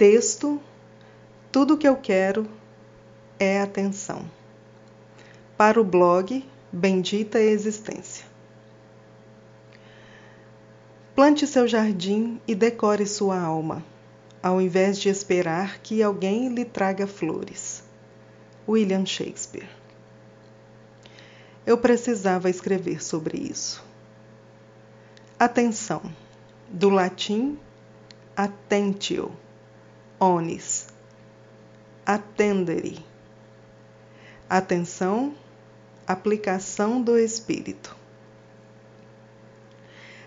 Texto: Tudo que eu quero é atenção. Para o blog Bendita Existência. Plante seu jardim e decore sua alma, ao invés de esperar que alguém lhe traga flores. William Shakespeare. Eu precisava escrever sobre isso. Atenção, do latim attentio, onis, attendere. Atenção, aplicação do espírito.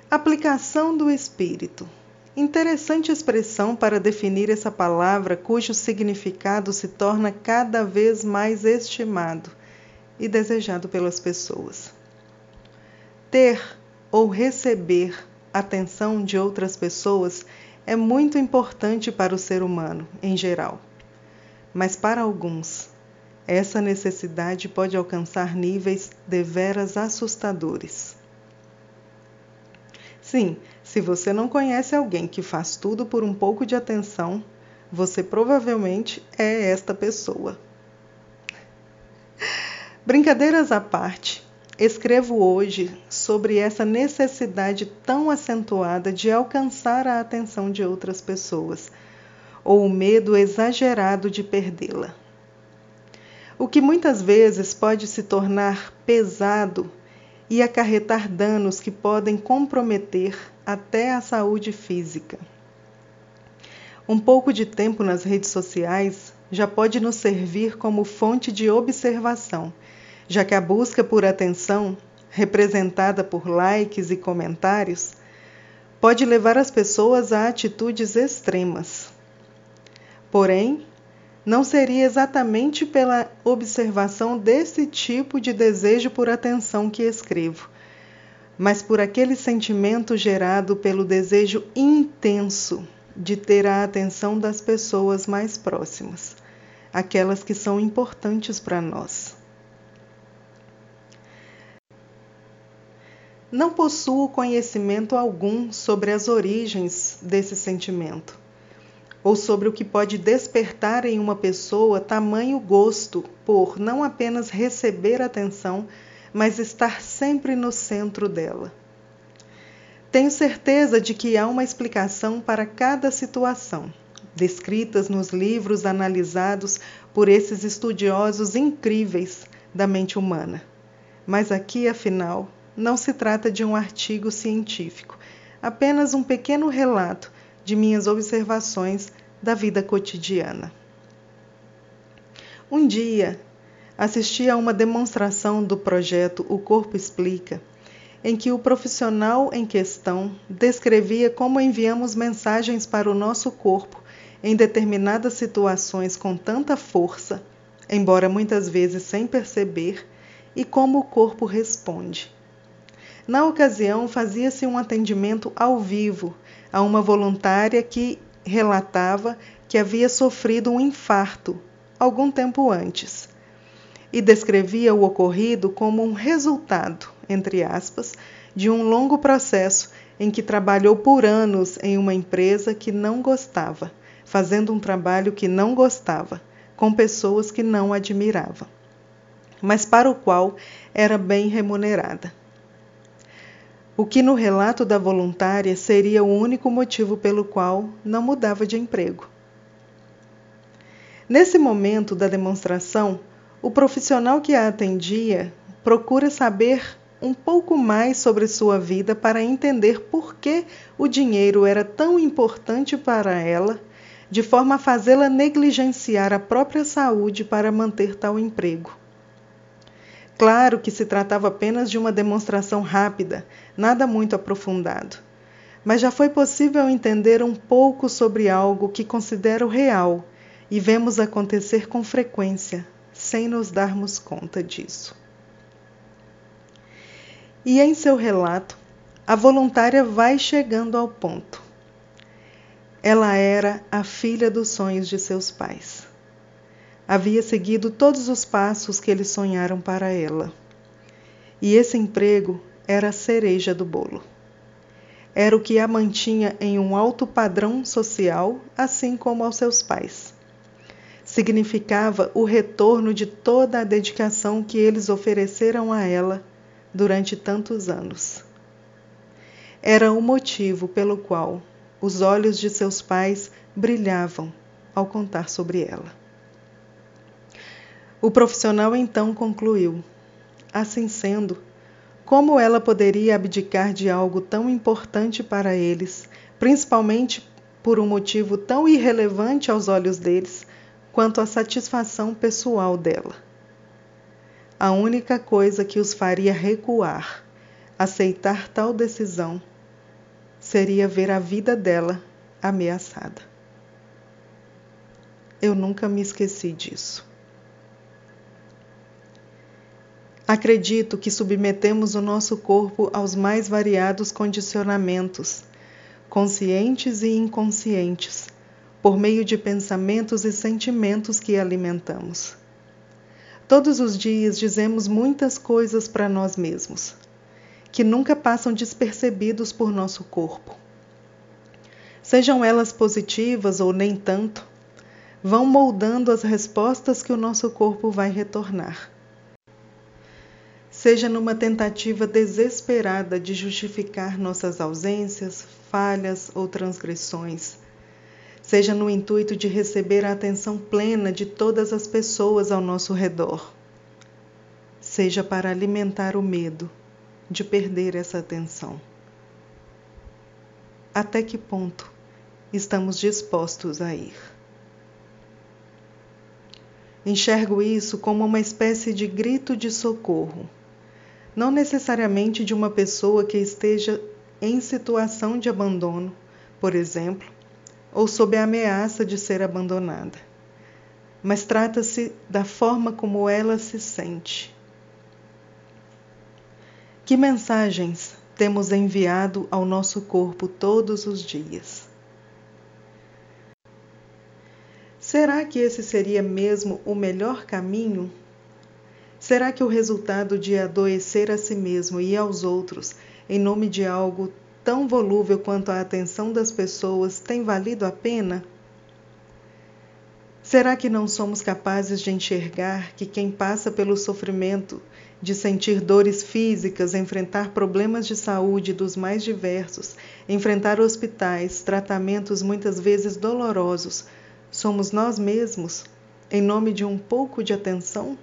Aplicação do espírito. Interessante expressão para definir essa palavra cujo significado se torna cada vez mais estimado e desejado pelas pessoas. Ter ou receber atenção de outras pessoas é muito importante para o ser humano em geral. Mas para alguns, essa necessidade pode alcançar níveis deveras assustadores. Sim, se você não conhece alguém que faz tudo por um pouco de atenção, você provavelmente é esta pessoa. Brincadeiras à parte, escrevo hoje sobre essa necessidade tão acentuada de alcançar a atenção de outras pessoas, ou o medo exagerado de perdê-la. O que muitas vezes pode se tornar pesado e acarretar danos que podem comprometer até a saúde física. Um pouco de tempo nas redes sociais já pode nos servir como fonte de observação, já que a busca por atenção, representada por likes e comentários, pode levar as pessoas a atitudes extremas. Porém, não seria exatamente pela observação desse tipo de desejo por atenção que escrevo, mas por aquele sentimento gerado pelo desejo intenso de ter a atenção das pessoas mais próximas, aquelas que são importantes para nós. Não possuo conhecimento algum sobre as origens desse sentimento ou sobre o que pode despertar em uma pessoa tamanho gosto por não apenas receber atenção, mas estar sempre no centro dela. Tenho certeza de que há uma explicação para cada situação, descritas nos livros analisados por esses estudiosos incríveis da mente humana. Mas aqui, afinal, não se trata de um artigo científico, apenas um pequeno relato de minhas observações da vida cotidiana. Um dia, assisti a uma demonstração do projeto O Corpo Explica, em que o profissional em questão descrevia como enviamos mensagens para o nosso corpo em determinadas situações com tanta força, embora muitas vezes sem perceber, e como o corpo responde. Na ocasião, fazia-se um atendimento ao vivo a uma voluntária que relatava que havia sofrido um infarto algum tempo antes e descrevia o ocorrido como um resultado, entre aspas, de um longo processo em que trabalhou por anos em uma empresa que não gostava, fazendo um trabalho que não gostava, com pessoas que não admirava, mas para o qual era bem remunerada o que no relato da voluntária seria o único motivo pelo qual não mudava de emprego. Nesse momento da demonstração, o profissional que a atendia procura saber um pouco mais sobre sua vida para entender por que o dinheiro era tão importante para ela, de forma a fazê-la negligenciar a própria saúde para manter tal emprego. Claro que se tratava apenas de uma demonstração rápida, nada muito aprofundado. Mas já foi possível entender um pouco sobre algo que considero real e vemos acontecer com frequência, sem nos darmos conta disso. E em seu relato, a voluntária vai chegando ao ponto. Ela era a filha dos sonhos de seus pais havia seguido todos os passos que eles sonharam para ela. E esse emprego era a cereja do bolo. era o que a mantinha em um alto padrão social, assim como aos seus pais. Significava o retorno de toda a dedicação que eles ofereceram a ela durante tantos anos. Era o motivo pelo qual os olhos de seus pais brilhavam ao contar sobre ela. O profissional então concluiu: assim sendo, como ela poderia abdicar de algo tão importante para eles, principalmente por um motivo tão irrelevante aos olhos deles quanto a satisfação pessoal dela? A única coisa que os faria recuar, aceitar tal decisão, seria ver a vida dela ameaçada. Eu nunca me esqueci disso. Acredito que submetemos o nosso corpo aos mais variados condicionamentos, conscientes e inconscientes, por meio de pensamentos e sentimentos que alimentamos. Todos os dias dizemos muitas coisas para nós mesmos, que nunca passam despercebidos por nosso corpo. Sejam elas positivas ou nem tanto, vão moldando as respostas que o nosso corpo vai retornar seja numa tentativa desesperada de justificar nossas ausências, falhas ou transgressões, seja no intuito de receber a atenção plena de todas as pessoas ao nosso redor, seja para alimentar o medo de perder essa atenção. Até que ponto estamos dispostos a ir? Enxergo isso como uma espécie de grito de socorro não necessariamente de uma pessoa que esteja em situação de abandono, por exemplo, ou sob a ameaça de ser abandonada, mas trata-se da forma como ela se sente. Que mensagens temos enviado ao nosso corpo todos os dias? Será que esse seria mesmo o melhor caminho Será que o resultado de adoecer a si mesmo e aos outros em nome de algo tão volúvel quanto a atenção das pessoas tem valido a pena? Será que não somos capazes de enxergar que quem passa pelo sofrimento de sentir dores físicas, enfrentar problemas de saúde dos mais diversos, enfrentar hospitais, tratamentos muitas vezes dolorosos, somos nós mesmos, em nome de um pouco de atenção?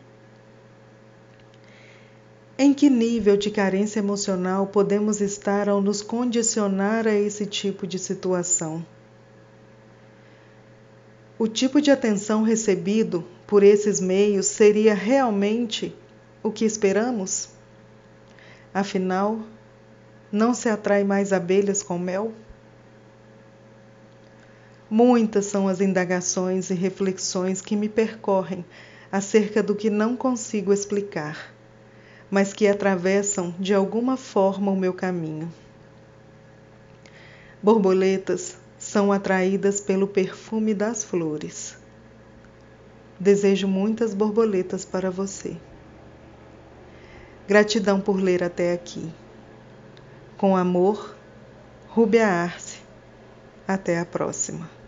Em que nível de carência emocional podemos estar ao nos condicionar a esse tipo de situação? O tipo de atenção recebido por esses meios seria realmente o que esperamos? Afinal, não se atrai mais abelhas com mel? Muitas são as indagações e reflexões que me percorrem acerca do que não consigo explicar mas que atravessam de alguma forma o meu caminho. Borboletas são atraídas pelo perfume das flores. Desejo muitas borboletas para você. Gratidão por ler até aqui. Com amor, Rúbia Arce. Até a próxima.